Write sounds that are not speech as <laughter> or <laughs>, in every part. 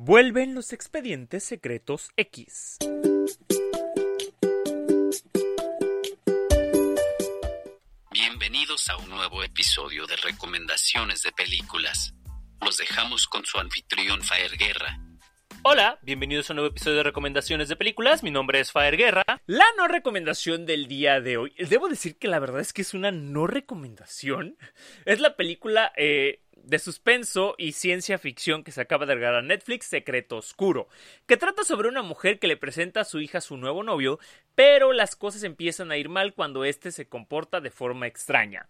Vuelven los expedientes secretos X. Bienvenidos a un nuevo episodio de recomendaciones de películas. Los dejamos con su anfitrión Faer Guerra. Hola, bienvenidos a un nuevo episodio de recomendaciones de películas. Mi nombre es Faer Guerra. La no recomendación del día de hoy. Debo decir que la verdad es que es una no recomendación. Es la película eh, de suspenso y ciencia ficción que se acaba de regalar a Netflix, Secreto Oscuro, que trata sobre una mujer que le presenta a su hija a su nuevo novio, pero las cosas empiezan a ir mal cuando éste se comporta de forma extraña.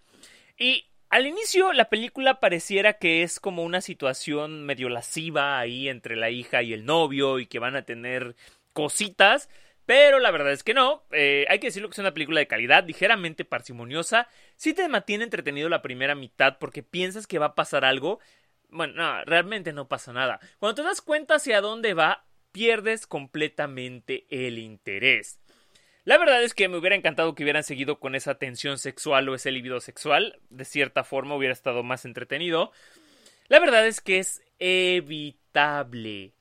Y al inicio la película pareciera que es como una situación medio lasciva ahí entre la hija y el novio y que van a tener cositas, pero la verdad es que no. Eh, hay que decirlo que es una película de calidad, ligeramente parsimoniosa. Sí te mantiene entretenido la primera mitad porque piensas que va a pasar algo. Bueno, no, realmente no pasa nada. Cuando te das cuenta hacia dónde va, pierdes completamente el interés. La verdad es que me hubiera encantado que hubieran seguido con esa tensión sexual o ese libido sexual. De cierta forma hubiera estado más entretenido. La verdad es que es evitable.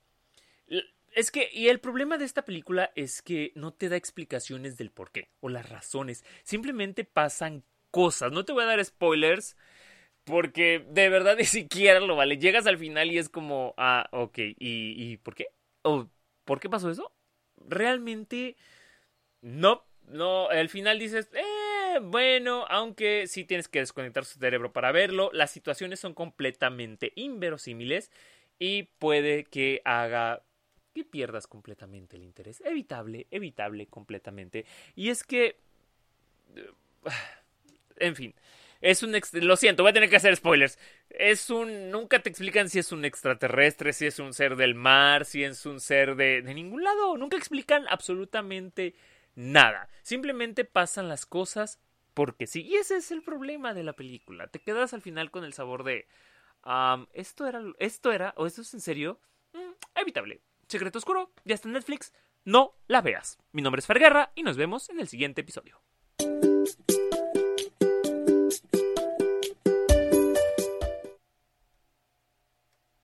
Es que, y el problema de esta película es que no te da explicaciones del por qué o las razones. Simplemente pasan cosas. No te voy a dar spoilers. Porque de verdad ni <laughs> siquiera lo vale. Llegas al final y es como, ah, ok, ¿y, por qué? ¿O por qué pasó eso? Realmente, no, no, al final dices, eh, bueno, aunque sí tienes que desconectar su cerebro para verlo, las situaciones son completamente inverosímiles y puede que haga que pierdas completamente el interés. Evitable, evitable completamente. Y es que... <sighs> En fin. Es un... Lo siento, voy a tener que hacer spoilers. Es un... Nunca te explican si es un extraterrestre, si es un ser del mar, si es un ser de... De ningún lado. Nunca explican absolutamente nada. Simplemente pasan las cosas porque sí. Y ese es el problema de la película. Te quedas al final con el sabor de... esto era... Esto era... ¿O esto es en serio? Mm, evitable. Secreto Oscuro, ya está en Netflix, no la veas. Mi nombre es Ferguerra y nos vemos en el siguiente episodio.